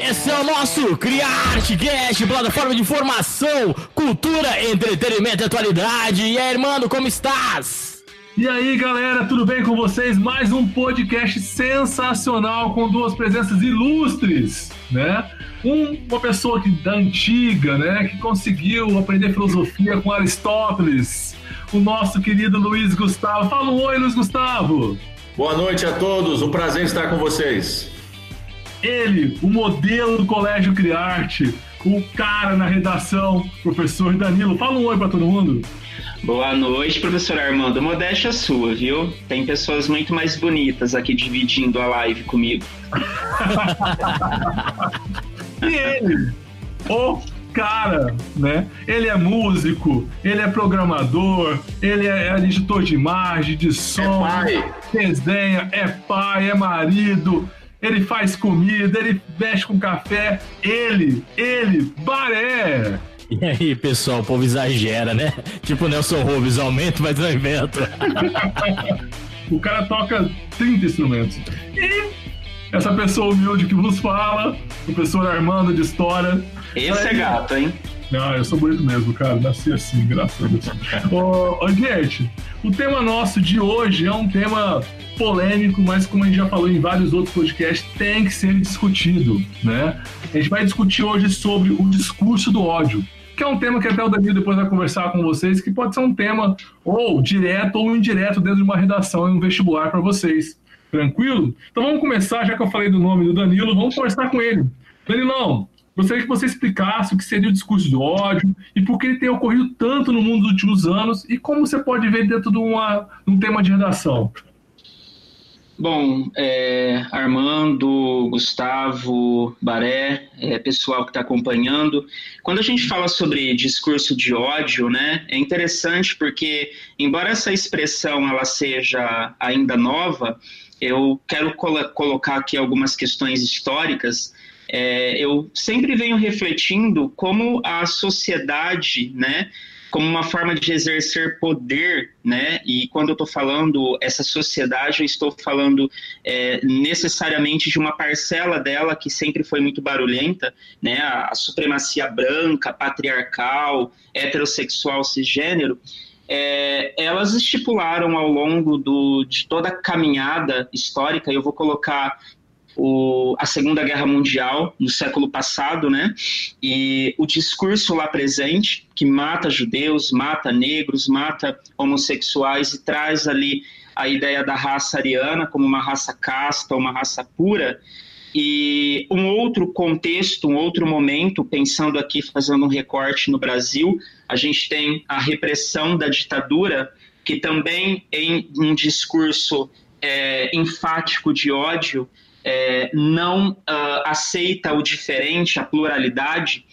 Esse é o nosso Criarte Cast, plataforma de informação, cultura, entretenimento e atualidade. E aí, irmão, como estás? E aí, galera, tudo bem com vocês? Mais um podcast sensacional com duas presenças ilustres, né? Um, uma pessoa que, da antiga, né, que conseguiu aprender filosofia com Aristóteles, o nosso querido Luiz Gustavo. Fala um oi, Luiz Gustavo! Boa noite a todos, um prazer estar com vocês. Ele, o modelo do Colégio Criarte, o cara na redação, professor Danilo. Fala um oi para todo mundo. Boa noite, professor Armando. Modéstia sua, viu? Tem pessoas muito mais bonitas aqui dividindo a live comigo. e ele, o cara, né? Ele é músico, ele é programador, ele é editor de imagem, de som, é desenha, é pai, é marido, ele faz comida, ele mexe com café. Ele, ele, Baré. E aí, pessoal, o povo exagera, né? Tipo Nelson Rubens, aumenta, mas não inventa. o cara toca 30 instrumentos. E essa pessoa humilde que vos fala, o professor Armando de História. Esse é gato, hein? Não, eu sou bonito mesmo, cara. Nasci assim, graças a Deus. ô, ô, gente, o tema nosso de hoje é um tema polêmico, mas como a gente já falou em vários outros podcasts, tem que ser discutido, né? A gente vai discutir hoje sobre o discurso do ódio, que é um tema que até o Danilo depois vai conversar com vocês, que pode ser um tema ou direto ou indireto dentro de uma redação e um vestibular para vocês. Tranquilo? Então vamos começar, já que eu falei do nome do Danilo, vamos conversar com ele. Danilão, gostaria que você explicasse o que seria o discurso do ódio e por que ele tem ocorrido tanto no mundo nos últimos anos e como você pode ver dentro de, uma, de um tema de redação. Bom, é, Armando, Gustavo, Baré, é, pessoal que está acompanhando, quando a gente fala sobre discurso de ódio, né, é interessante porque, embora essa expressão ela seja ainda nova, eu quero colo colocar aqui algumas questões históricas. É, eu sempre venho refletindo como a sociedade, né, como uma forma de exercer poder, né? E quando eu estou falando essa sociedade, eu estou falando é, necessariamente de uma parcela dela que sempre foi muito barulhenta, né? A, a supremacia branca, patriarcal, heterossexual, cisgênero. É, elas estipularam ao longo do, de toda a caminhada histórica, eu vou colocar o, a Segunda Guerra Mundial no século passado, né? E o discurso lá presente, que mata judeus, mata negros, mata homossexuais e traz ali a ideia da raça ariana como uma raça casta, uma raça pura. E um outro contexto, um outro momento, pensando aqui, fazendo um recorte no Brasil, a gente tem a repressão da ditadura, que também em um discurso é, enfático de ódio, é, não uh, aceita o diferente, a pluralidade,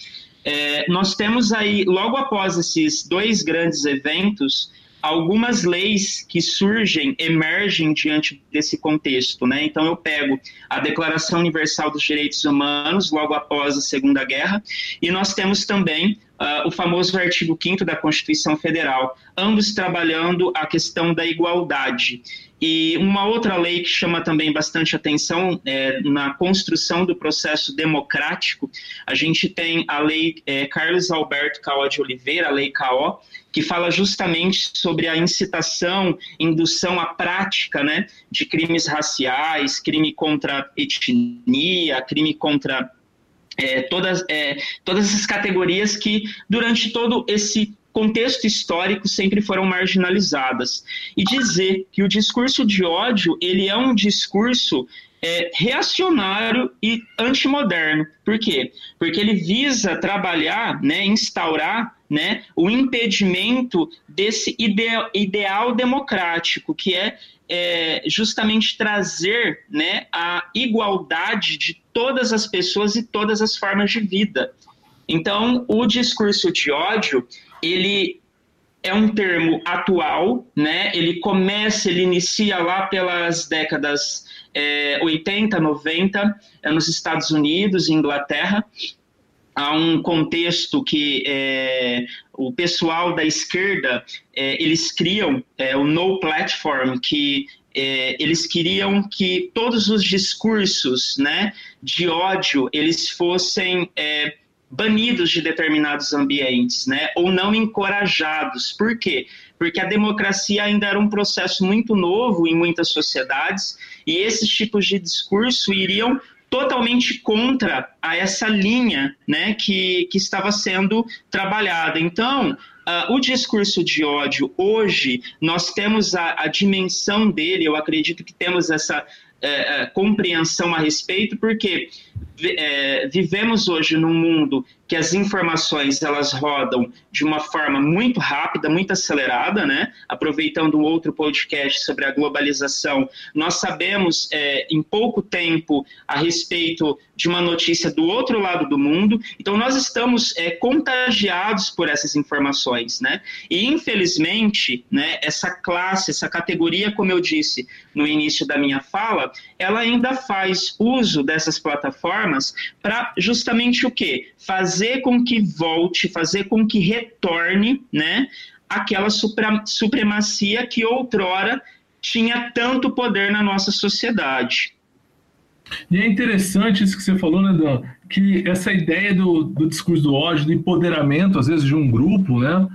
é, nós temos aí, logo após esses dois grandes eventos, algumas leis que surgem, emergem diante desse contexto. Né? Então, eu pego a Declaração Universal dos Direitos Humanos, logo após a Segunda Guerra, e nós temos também uh, o famoso artigo 5 da Constituição Federal, ambos trabalhando a questão da igualdade. E uma outra lei que chama também bastante atenção é, na construção do processo democrático, a gente tem a lei é, Carlos Alberto Caó de Oliveira, a lei CAO, que fala justamente sobre a incitação, indução à prática né, de crimes raciais, crime contra etnia, crime contra é, todas, é, todas essas categorias que, durante todo esse contexto histórico sempre foram marginalizadas. E dizer que o discurso de ódio ele é um discurso é, reacionário e antimoderno. Por quê? Porque ele visa trabalhar, né, instaurar né, o impedimento desse ideal, ideal democrático, que é, é, justamente trazer né, a igualdade de todas as pessoas e todas as formas de vida. Então, o discurso de ódio, ele é um termo atual, né? Ele começa, ele inicia lá pelas décadas é, 80, 90, é, nos Estados Unidos, Inglaterra. Há um contexto que é, o pessoal da esquerda é, eles criam é, o No Platform, que é, eles queriam que todos os discursos né, de ódio eles fossem é, banidos de determinados ambientes, né, ou não encorajados. Por quê? Porque a democracia ainda era um processo muito novo em muitas sociedades e esses tipos de discurso iriam totalmente contra a essa linha né, que, que estava sendo trabalhada. Então, uh, o discurso de ódio hoje, nós temos a, a dimensão dele, eu acredito que temos essa uh, compreensão a respeito, porque é, vivemos hoje num mundo que as informações elas rodam de uma forma muito rápida, muito acelerada, né? Aproveitando um outro podcast sobre a globalização, nós sabemos é, em pouco tempo a respeito de uma notícia do outro lado do mundo. Então nós estamos é, contagiados por essas informações, né? E infelizmente, né? Essa classe, essa categoria, como eu disse no início da minha fala, ela ainda faz uso dessas plataformas para justamente o quê? Fazer com que volte, fazer com que retorne, né, aquela supremacia que outrora tinha tanto poder na nossa sociedade. E é interessante isso que você falou, né, Dan? Que essa ideia do, do discurso do ódio, do empoderamento, às vezes, de um grupo, né?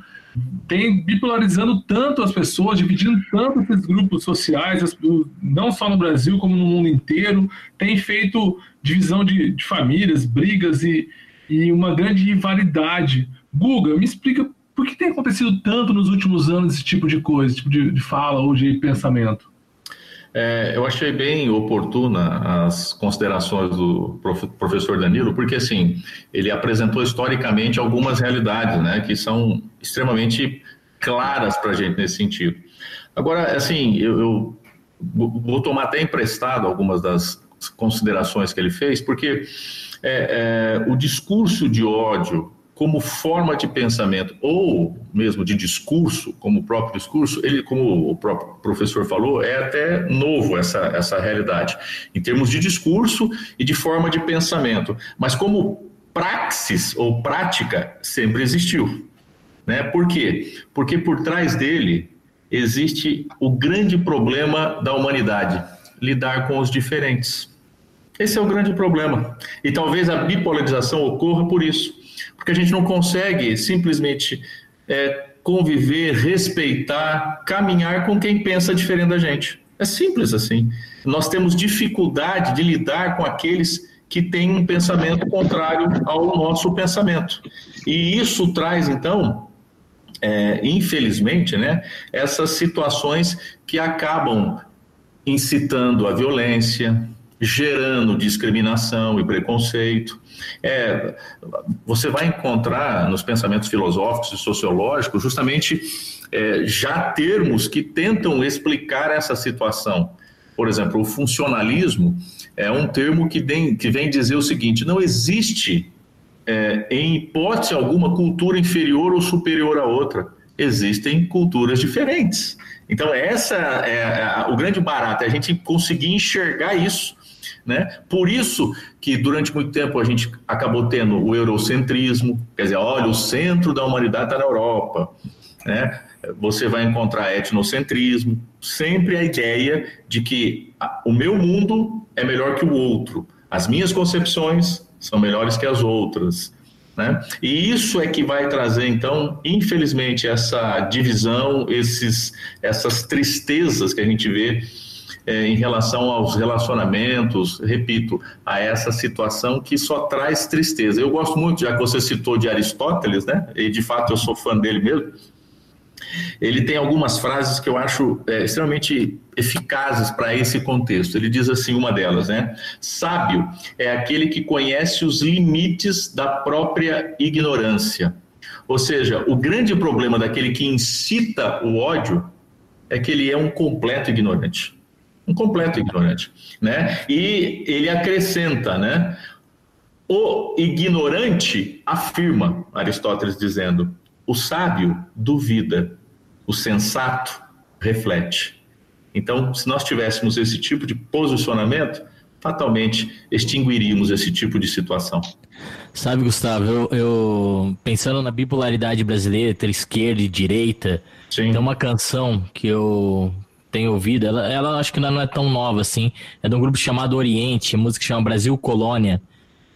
tem bipolarizando tanto as pessoas, dividindo tanto esses grupos sociais, não só no Brasil, como no mundo inteiro, tem feito divisão de, de famílias, brigas e, e uma grande rivalidade. Guga, me explica por que tem acontecido tanto nos últimos anos esse tipo de coisa, esse tipo de, de fala ou de pensamento? É, eu achei bem oportuna as considerações do prof, professor Danilo, porque assim ele apresentou historicamente algumas realidades, né, que são extremamente claras para a gente nesse sentido. Agora, assim, eu, eu vou tomar até emprestado algumas das considerações que ele fez, porque é, é, o discurso de ódio como forma de pensamento ou mesmo de discurso, como o próprio discurso, ele, como o próprio professor falou, é até novo essa, essa realidade, em termos de discurso e de forma de pensamento. Mas como praxis ou prática sempre existiu. Né? Por quê? Porque por trás dele existe o grande problema da humanidade, lidar com os diferentes. Esse é o grande problema. E talvez a bipolarização ocorra por isso porque a gente não consegue simplesmente é, conviver, respeitar, caminhar com quem pensa diferente da gente. É simples assim. Nós temos dificuldade de lidar com aqueles que têm um pensamento contrário ao nosso pensamento. E isso traz, então, é, infelizmente, né, essas situações que acabam incitando a violência, gerando discriminação e preconceito. É, você vai encontrar nos pensamentos filosóficos e sociológicos justamente é, já termos que tentam explicar essa situação. Por exemplo, o funcionalismo é um termo que vem, que vem dizer o seguinte: não existe, é, em hipótese alguma, cultura inferior ou superior à outra. Existem culturas diferentes. Então, essa é, o grande barato, é a gente conseguir enxergar isso né? Por isso que durante muito tempo a gente acabou tendo o eurocentrismo, quer dizer, olha, o centro da humanidade está na Europa. Né? Você vai encontrar etnocentrismo, sempre a ideia de que o meu mundo é melhor que o outro, as minhas concepções são melhores que as outras. Né? E isso é que vai trazer, então, infelizmente, essa divisão, esses, essas tristezas que a gente vê é, em relação aos relacionamentos, repito, a essa situação que só traz tristeza. Eu gosto muito, já que você citou de Aristóteles, né? E de fato eu sou fã dele mesmo. Ele tem algumas frases que eu acho é, extremamente eficazes para esse contexto. Ele diz assim, uma delas, né? Sábio é aquele que conhece os limites da própria ignorância. Ou seja, o grande problema daquele que incita o ódio é que ele é um completo ignorante um completo ignorante, né? E ele acrescenta, né? O ignorante afirma, Aristóteles dizendo, o sábio duvida, o sensato reflete. Então, se nós tivéssemos esse tipo de posicionamento, fatalmente extinguiríamos esse tipo de situação. Sabe, Gustavo, eu, eu pensando na bipolaridade brasileira, entre esquerda e direita, Sim. tem uma canção que eu tem ouvido, ela, ela acho que não é tão nova assim. É de um grupo chamado Oriente, música que chama Brasil Colônia.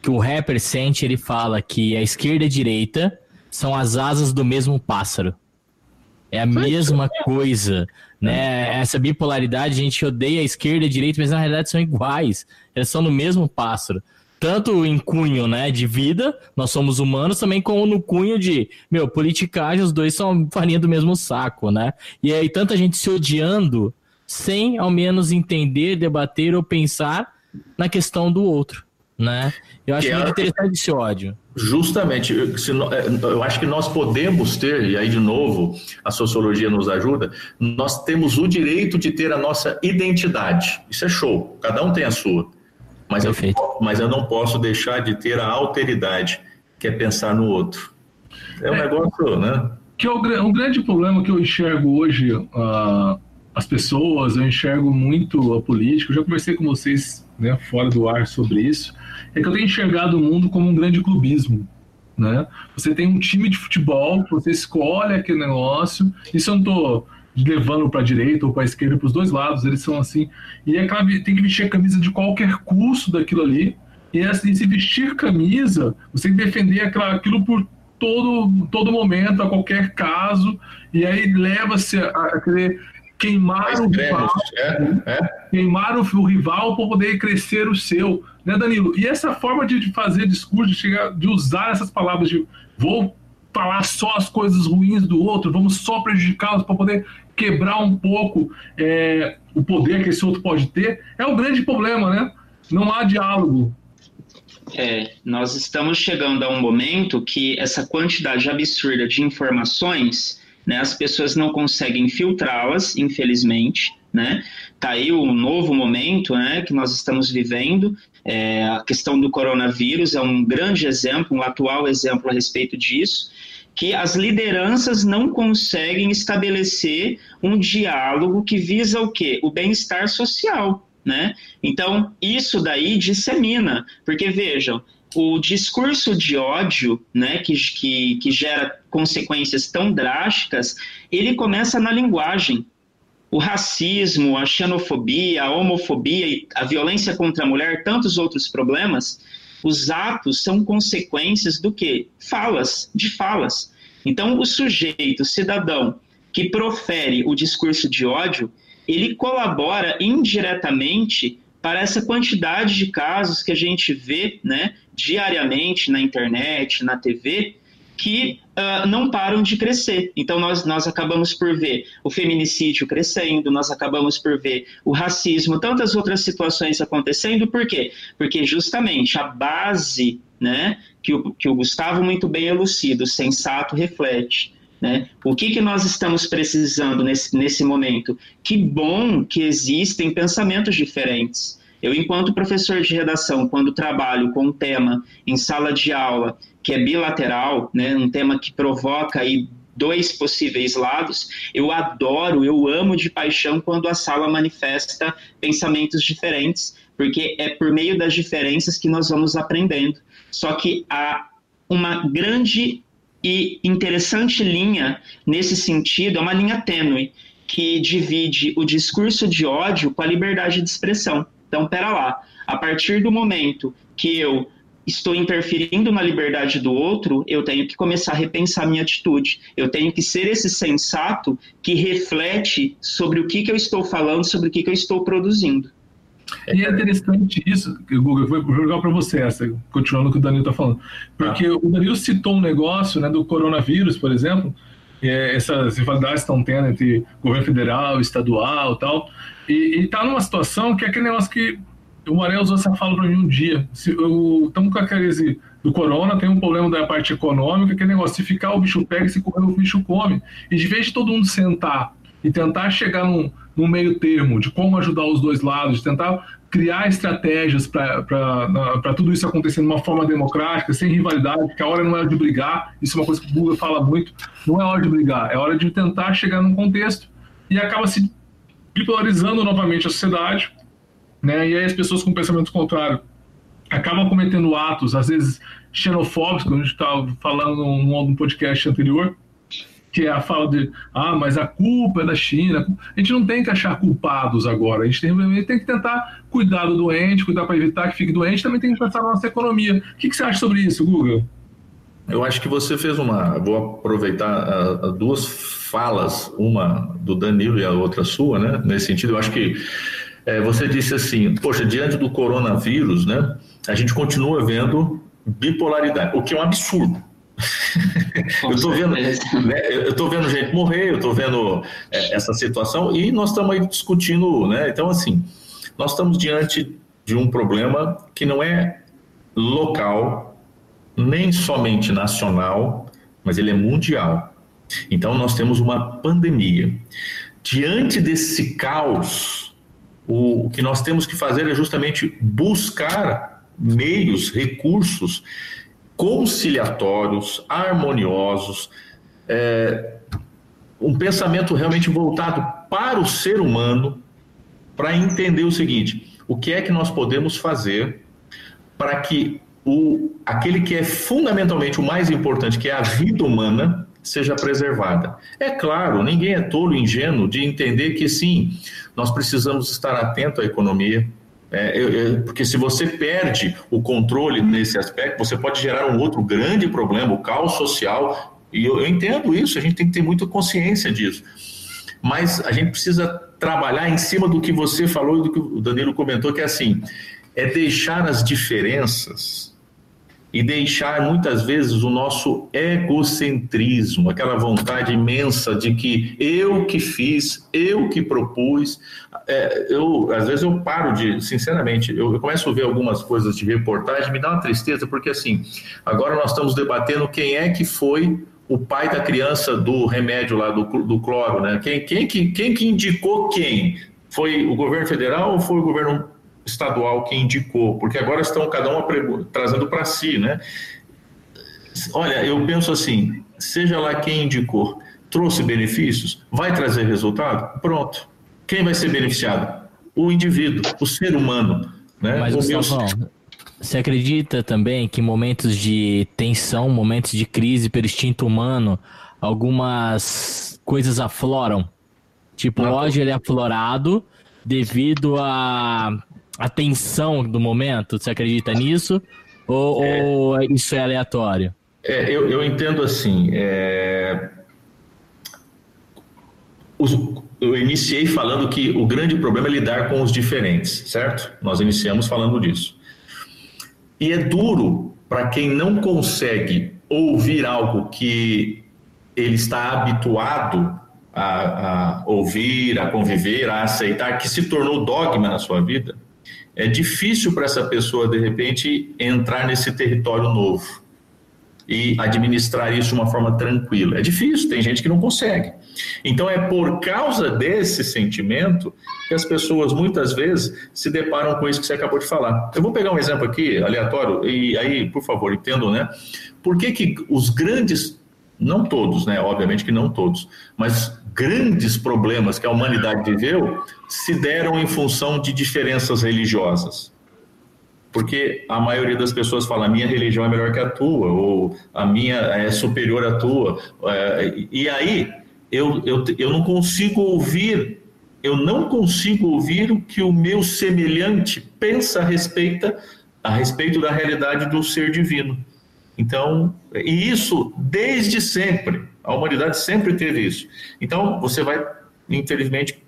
Que o rapper sente, ele fala que a esquerda e a direita são as asas do mesmo pássaro. É a mesma coisa, né? Essa bipolaridade, a gente odeia a esquerda e a direita, mas na realidade são iguais. Elas são no mesmo pássaro tanto em cunho, né, de vida, nós somos humanos, também como no cunho de, meu, politicagem, os dois são farinha do mesmo saco, né? E aí tanta gente se odiando sem ao menos entender, debater ou pensar na questão do outro, né? Eu acho que muito é... interessante esse ódio. Justamente, é, eu acho que nós podemos ter, e aí de novo a sociologia nos ajuda, nós temos o direito de ter a nossa identidade. Isso é show, cada um tem a sua. Mas eu, mas eu não posso deixar de ter a alteridade, que é pensar no outro. É um é, negócio, né? Que é o, um grande problema que eu enxergo hoje uh, as pessoas, eu enxergo muito a política, eu já conversei com vocês né, fora do ar sobre isso, é que eu tenho enxergado o mundo como um grande clubismo. Né? Você tem um time de futebol, você escolhe aquele negócio, isso eu não estou levando para a direita ou para a esquerda, para os dois lados, eles são assim. E é claro, tem que vestir a camisa de qualquer custo daquilo ali. E, assim, se vestir camisa, você tem que defender aquilo por todo, todo momento, a qualquer caso. E aí leva-se a, a querer queimar o rival, é, é. queimar o, o rival para poder crescer o seu, né, Danilo? E essa forma de, de fazer discurso, de, chegar, de usar essas palavras de vou falar só as coisas ruins do outro, vamos só prejudicá-los para poder quebrar um pouco é, o poder que esse outro pode ter, é o grande problema, né? Não há diálogo. É, nós estamos chegando a um momento que essa quantidade absurda de informações, né, as pessoas não conseguem filtrá-las, infelizmente, né? Tá aí o novo momento, né, que nós estamos vivendo. É, a questão do coronavírus é um grande exemplo, um atual exemplo a respeito disso que as lideranças não conseguem estabelecer um diálogo que visa o quê? O bem-estar social, né? Então, isso daí dissemina, porque vejam, o discurso de ódio, né, que, que, que gera consequências tão drásticas, ele começa na linguagem. O racismo, a xenofobia, a homofobia, a violência contra a mulher, tantos outros problemas, os atos são consequências do que? Falas, de falas. Então, o sujeito, cidadão, que profere o discurso de ódio, ele colabora indiretamente para essa quantidade de casos que a gente vê né, diariamente na internet, na TV, que uh, não param de crescer. Então, nós, nós acabamos por ver o feminicídio crescendo, nós acabamos por ver o racismo, tantas outras situações acontecendo. Por quê? Porque justamente a base né, que, o, que o Gustavo muito bem elucida, o sensato reflete. Né? O que, que nós estamos precisando nesse, nesse momento? Que bom que existem pensamentos diferentes. Eu, enquanto professor de redação, quando trabalho com um tema em sala de aula que é bilateral, né, um tema que provoca aí dois possíveis lados, eu adoro, eu amo de paixão quando a sala manifesta pensamentos diferentes, porque é por meio das diferenças que nós vamos aprendendo. Só que há uma grande e interessante linha nesse sentido, é uma linha tênue, que divide o discurso de ódio com a liberdade de expressão. Então, pera lá, a partir do momento que eu estou interferindo na liberdade do outro, eu tenho que começar a repensar minha atitude. Eu tenho que ser esse sensato que reflete sobre o que, que eu estou falando, sobre o que, que eu estou produzindo. E é interessante isso, Google, eu vou jogar para você essa, continuando o que o Danilo está falando. Porque ah. o Danilo citou um negócio né, do coronavírus, por exemplo, é, essas rivalidades estão tendo entre governo federal, estadual e tal. E está numa situação que é aquele negócio que o Maré usou essa fala para mim um dia. Estamos com a crise do corona, tem um problema da parte econômica, aquele negócio, se ficar o bicho pega, se comer o bicho come. E de vez de todo mundo sentar e tentar chegar num, num meio termo de como ajudar os dois lados, de tentar criar estratégias para tudo isso acontecer de uma forma democrática, sem rivalidade, que a hora não é de brigar, isso é uma coisa que o Google fala muito, não é hora de brigar, é hora de tentar chegar num contexto e acaba se bipolarizando novamente a sociedade, né? E aí as pessoas com pensamento contrário acabam cometendo atos, às vezes xenofóbicos, como a gente estava falando num, num podcast anterior, que é a fala de, ah, mas a culpa é da China. A gente não tem que achar culpados agora, a gente tem, tem que tentar cuidar do doente, cuidar para evitar que fique doente, também tem que pensar na nossa economia. O que, que você acha sobre isso, Guga? Eu acho que você fez uma. Vou aproveitar a duas falas, uma do Danilo e a outra sua, né? Nesse sentido, eu acho que é, você disse assim: poxa, diante do coronavírus, né? A gente continua vendo bipolaridade, o que é um absurdo eu estou vendo, né, eu tô vendo gente morrer, eu estou vendo é, essa situação e nós estamos aí discutindo, né? Então, assim, nós estamos diante de um problema que não é local, nem somente nacional, mas ele é mundial. Então, nós temos uma pandemia. Diante desse caos, o, o que nós temos que fazer é justamente buscar meios, recursos conciliatórios, harmoniosos, é, um pensamento realmente voltado para o ser humano, para entender o seguinte: o que é que nós podemos fazer para que o, aquele que é fundamentalmente o mais importante, que é a vida humana, seja preservada. É claro, ninguém é tolo, ingênuo de entender que sim, nós precisamos estar atento à economia, é, porque se você perde o controle nesse aspecto, você pode gerar um outro grande problema, o caos social. E eu, eu entendo isso, a gente tem que ter muita consciência disso. Mas a gente precisa trabalhar em cima do que você falou e do que o Danilo comentou, que é assim: é deixar as diferenças e deixar muitas vezes o nosso egocentrismo, aquela vontade imensa de que eu que fiz, eu que propus. É, eu às vezes eu paro de, sinceramente, eu, eu, começo a ver algumas coisas de reportagem, me dá uma tristeza porque assim, agora nós estamos debatendo quem é que foi o pai da criança do remédio lá do, do cloro, né? Quem, quem, que, quem que indicou quem? Foi o governo federal ou foi o governo estadual que indicou, porque agora estão cada um trazendo para si, né? Olha, eu penso assim, seja lá quem indicou, trouxe benefícios, vai trazer resultado? Pronto. Quem vai ser beneficiado? O indivíduo, o ser humano, né? Mas, o meu... você acredita também que momentos de tensão, momentos de crise pelo instinto humano, algumas coisas afloram? Tipo, hoje ele é aflorado devido a a tensão do momento? Você acredita nisso? Ou, é, ou isso é aleatório? É, eu, eu, entendo assim. É, os, eu iniciei falando que o grande problema é lidar com os diferentes, certo? Nós iniciamos falando disso. E é duro para quem não consegue ouvir algo que ele está habituado a, a, ouvir, a conviver, a aceitar, que se tornou dogma na sua vida, é difícil para essa pessoa, de repente, entrar nesse território novo e administrar isso de uma forma tranquila. É difícil, tem gente que não consegue. Então, é por causa desse sentimento que as pessoas muitas vezes se deparam com isso que você acabou de falar. Eu vou pegar um exemplo aqui, aleatório, e aí, por favor, entendam, né? Por que, que os grandes, não todos, né? Obviamente que não todos, mas grandes problemas que a humanidade viveu se deram em função de diferenças religiosas. Porque a maioria das pessoas fala: a minha religião é melhor que a tua, ou a minha é superior à tua. É, e aí eu, eu, eu não consigo ouvir, eu não consigo ouvir o que o meu semelhante pensa a respeito, a respeito da realidade do ser divino. Então, e isso desde sempre. A humanidade sempre teve isso. Então, você vai, infelizmente,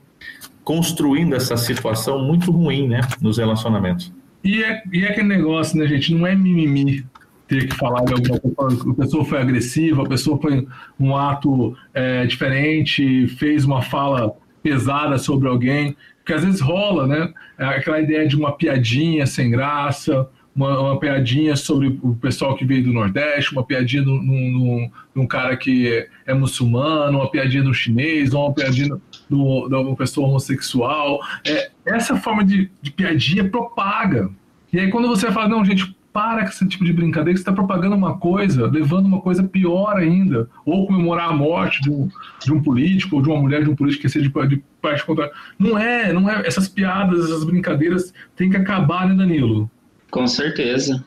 construindo essa situação muito ruim, né, nos relacionamentos. E é, e é aquele negócio, né, gente? Não é mimimi ter que falar de alguma coisa. A pessoa foi agressiva, a pessoa foi um ato é, diferente, fez uma fala pesada sobre alguém, porque às vezes rola, né? Aquela ideia de uma piadinha sem graça, uma, uma, piadinha sobre o pessoal que veio do Nordeste, uma piadinha de um cara que é muçulmano, uma piadinha do chinês, uma piadinha do, de uma pessoa homossexual. É, essa forma de, de piadinha propaga. E aí quando você fala, não, gente, para com esse tipo de brincadeira, você está propagando uma coisa, levando uma coisa pior ainda, ou comemorar a morte de um, de um político, ou de uma mulher de um político que seja de, de parte contrária. Não é, não é. Essas piadas, essas brincadeiras têm que acabar, né, Danilo? Com certeza.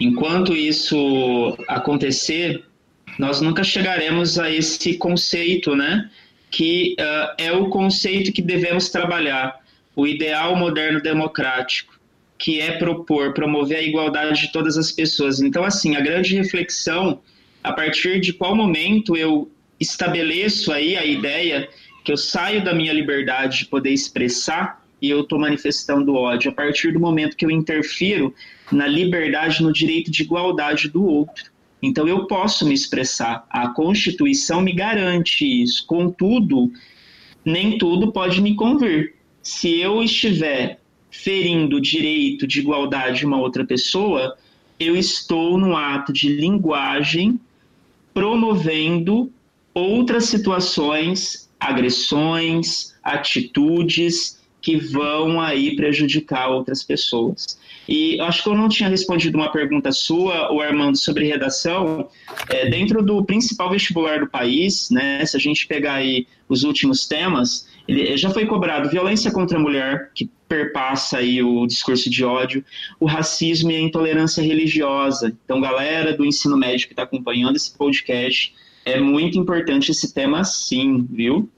Enquanto isso acontecer, nós nunca chegaremos a esse conceito, né? Que uh, é o conceito que devemos trabalhar, o ideal moderno democrático, que é propor, promover a igualdade de todas as pessoas. Então, assim, a grande reflexão, a partir de qual momento eu estabeleço aí a ideia que eu saio da minha liberdade de poder expressar eu estou manifestando ódio, a partir do momento que eu interfiro na liberdade, no direito de igualdade do outro. Então eu posso me expressar. A Constituição me garante isso. Contudo, nem tudo pode me convir. Se eu estiver ferindo o direito de igualdade de uma outra pessoa, eu estou no ato de linguagem promovendo outras situações, agressões, atitudes que vão aí prejudicar outras pessoas. E acho que eu não tinha respondido uma pergunta sua, o Armando, sobre redação. É, dentro do principal vestibular do país, né, se a gente pegar aí os últimos temas, ele já foi cobrado violência contra a mulher, que perpassa aí o discurso de ódio, o racismo e a intolerância religiosa. Então, galera do ensino médio que está acompanhando esse podcast, é muito importante esse tema sim, viu?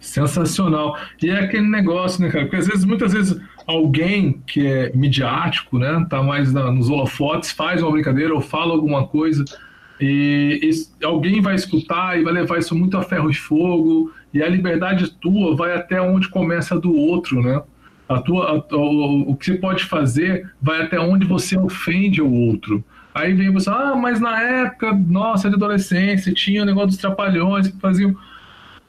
Sensacional. E é aquele negócio, né, cara? Porque às vezes, muitas vezes, alguém que é midiático, né, tá mais na, nos holofotes, faz uma brincadeira ou fala alguma coisa e, e, alguém vai escutar e vai levar isso muito a ferro e fogo e a liberdade tua vai até onde começa do outro, né? A tua, a, o, o que você pode fazer vai até onde você ofende o outro. Aí vem você, ah, mas na época, nossa, de adolescência, tinha o negócio dos trapalhões que faziam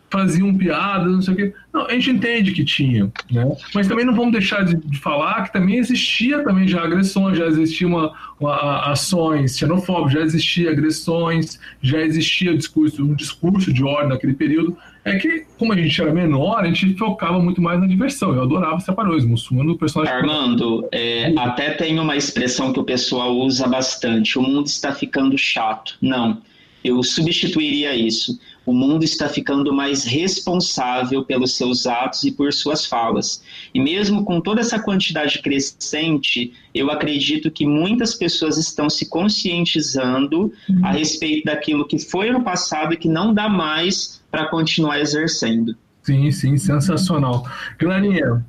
faziam piadas, não sei o quê. Não, a gente entende que tinha, né? Mas também não vamos deixar de, de falar que também existia também já agressões, já existiam uma, uma, ações xenofóbicas, já existia agressões, já existia discurso, um discurso de ordem naquele período. É que, como a gente era menor, a gente focava muito mais na diversão. Eu adorava Separões, muçulmano, o personagem. Armando, é, até tem uma expressão que o pessoal usa bastante: o mundo está ficando chato. Não, eu substituiria isso o mundo está ficando mais responsável pelos seus atos e por suas falas. E mesmo com toda essa quantidade crescente, eu acredito que muitas pessoas estão se conscientizando uhum. a respeito daquilo que foi no passado e que não dá mais para continuar exercendo. Sim, sim, sensacional. Clarinha,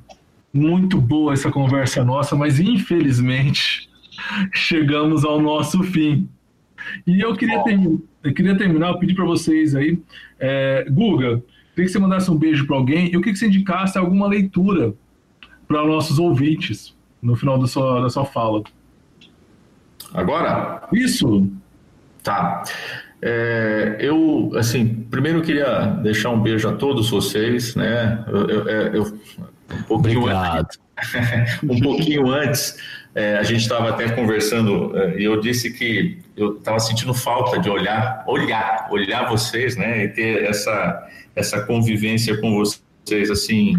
muito boa essa conversa nossa, mas infelizmente chegamos ao nosso fim. E eu queria, ter, eu queria terminar, eu pedi para vocês aí, é, Guga, queria que você mandasse um beijo para alguém e eu queria que você indicasse alguma leitura para nossos ouvintes no final da sua, da sua fala. Agora? Isso! Tá. É, eu, assim, primeiro eu queria deixar um beijo a todos vocês, né? Eu, eu, é, eu um pouquinho Obrigado. Antes, um pouquinho antes é, a gente estava até conversando é, e eu disse que eu estava sentindo falta de olhar, olhar, olhar vocês, né, e ter essa essa convivência com vocês assim.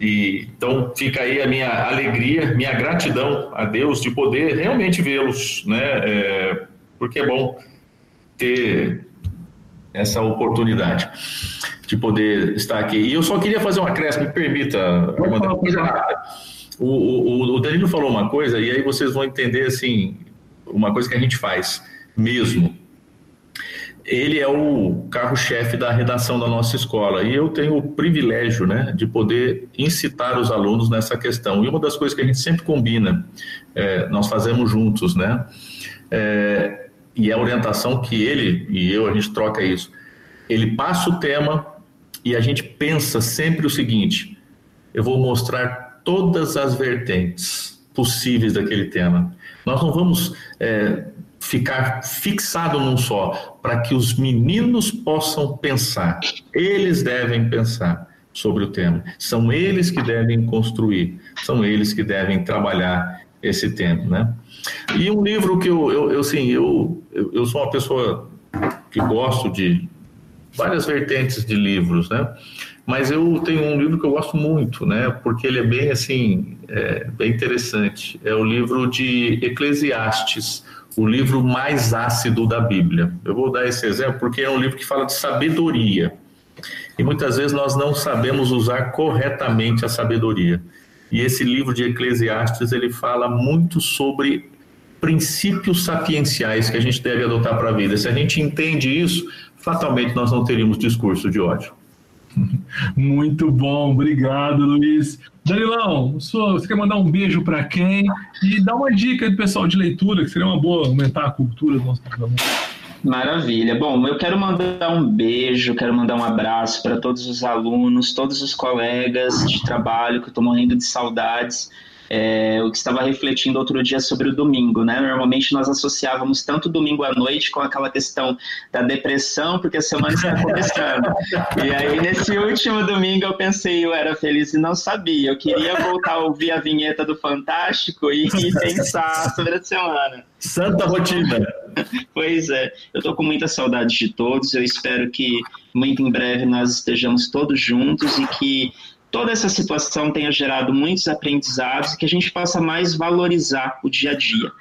E, então fica aí a minha alegria, minha gratidão a Deus de poder realmente vê-los, né, é, porque é bom ter essa oportunidade de poder estar aqui. E eu só queria fazer uma acréscimo, me permita, Armando, coisa rápida. O, o, o Danilo falou uma coisa, e aí vocês vão entender assim, uma coisa que a gente faz mesmo. Ele é o carro-chefe da redação da nossa escola e eu tenho o privilégio né, de poder incitar os alunos nessa questão. E uma das coisas que a gente sempre combina, é, nós fazemos juntos, né? É, e é a orientação que ele e eu, a gente troca isso. Ele passa o tema e a gente pensa sempre o seguinte: eu vou mostrar todas as vertentes possíveis daquele tema. Nós não vamos é, ficar fixado num só, para que os meninos possam pensar. Eles devem pensar sobre o tema. São eles que devem construir, são eles que devem trabalhar esse tema, né? E um livro que eu, eu, eu assim, eu, eu sou uma pessoa que gosto de várias vertentes de livros, né? Mas eu tenho um livro que eu gosto muito, né? Porque ele é bem assim, é, bem interessante. É o livro de Eclesiastes, o livro mais ácido da Bíblia. Eu vou dar esse exemplo porque é um livro que fala de sabedoria. E muitas vezes nós não sabemos usar corretamente a sabedoria. E esse livro de Eclesiastes ele fala muito sobre princípios sapienciais que a gente deve adotar para a vida. Se a gente entende isso, fatalmente nós não teríamos discurso de ódio. Muito bom, obrigado, Luiz. Danilão, você quer mandar um beijo para quem? E dar uma dica do pessoal de leitura, que seria uma boa aumentar a cultura do nosso programa. Maravilha. Bom, eu quero mandar um beijo, quero mandar um abraço para todos os alunos, todos os colegas de trabalho que eu estou morrendo de saudades é, o que estava refletindo outro dia sobre o domingo, né? Normalmente nós associávamos tanto domingo à noite com aquela questão da depressão, porque a semana está começando. e aí, nesse último domingo, eu pensei, eu era feliz e não sabia. Eu queria voltar a ouvir a vinheta do Fantástico e, e pensar sobre a semana. Santa rotina. Pois é, eu estou com muita saudade de todos. Eu espero que muito em breve nós estejamos todos juntos e que toda essa situação tenha gerado muitos aprendizados e que a gente possa mais valorizar o dia a dia.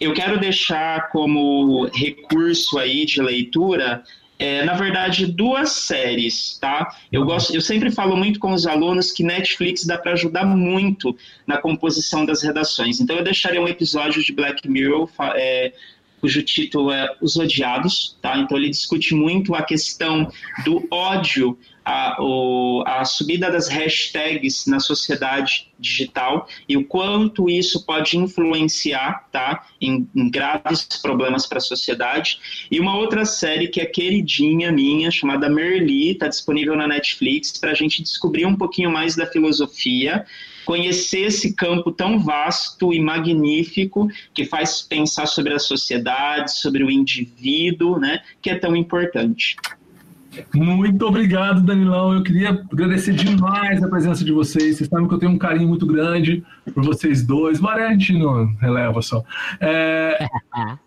Eu quero deixar como recurso aí de leitura é, na verdade, duas séries, tá? Eu gosto, eu sempre falo muito com os alunos que Netflix dá para ajudar muito na composição das redações. Então, eu deixaria um episódio de Black Mirror, é, cujo título é Os Odiados, tá? Então, ele discute muito a questão do ódio a, o, a subida das hashtags na sociedade digital e o quanto isso pode influenciar tá, em, em graves problemas para a sociedade. E uma outra série que é queridinha minha, chamada Merli, está disponível na Netflix, para a gente descobrir um pouquinho mais da filosofia conhecer esse campo tão vasto e magnífico que faz pensar sobre a sociedade, sobre o indivíduo, né, que é tão importante. Muito obrigado, Danilão. Eu queria agradecer demais a presença de vocês. Vocês sabem que eu tenho um carinho muito grande por vocês dois. Maré, a gente não releva só. É,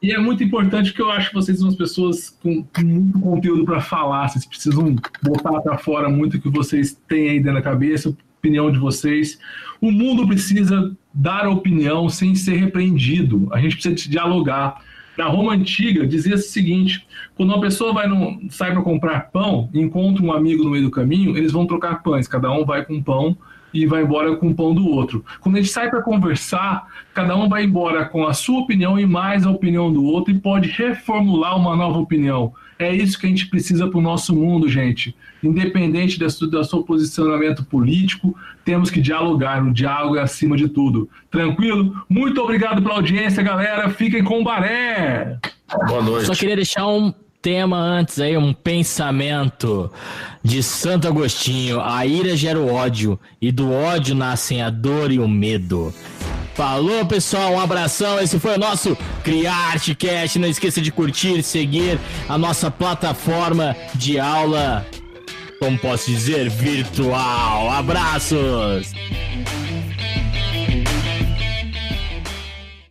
e é muito importante porque eu acho que vocês são as pessoas com, com muito conteúdo para falar. Vocês precisam botar para fora muito o que vocês têm aí dentro da cabeça, opinião de vocês. O mundo precisa dar opinião sem ser repreendido. A gente precisa dialogar. Na Roma antiga dizia o seguinte: quando uma pessoa vai no, sai para comprar pão encontra um amigo no meio do caminho, eles vão trocar pães. Cada um vai com pão e vai embora com o pão do outro. Quando a gente sai para conversar, cada um vai embora com a sua opinião e mais a opinião do outro e pode reformular uma nova opinião. É isso que a gente precisa para o nosso mundo, gente. Independente do seu posicionamento político, temos que dialogar. O diálogo é acima de tudo. Tranquilo? Muito obrigado pela audiência, galera. Fiquem com o Baré. Boa noite. Só queria deixar um tema antes aí, um pensamento de Santo Agostinho. A ira gera o ódio, e do ódio nascem a dor e o medo. Falou, pessoal, um abração. Esse foi o nosso CriArteCast. Não esqueça de curtir seguir a nossa plataforma de aula, como posso dizer, virtual. Abraços!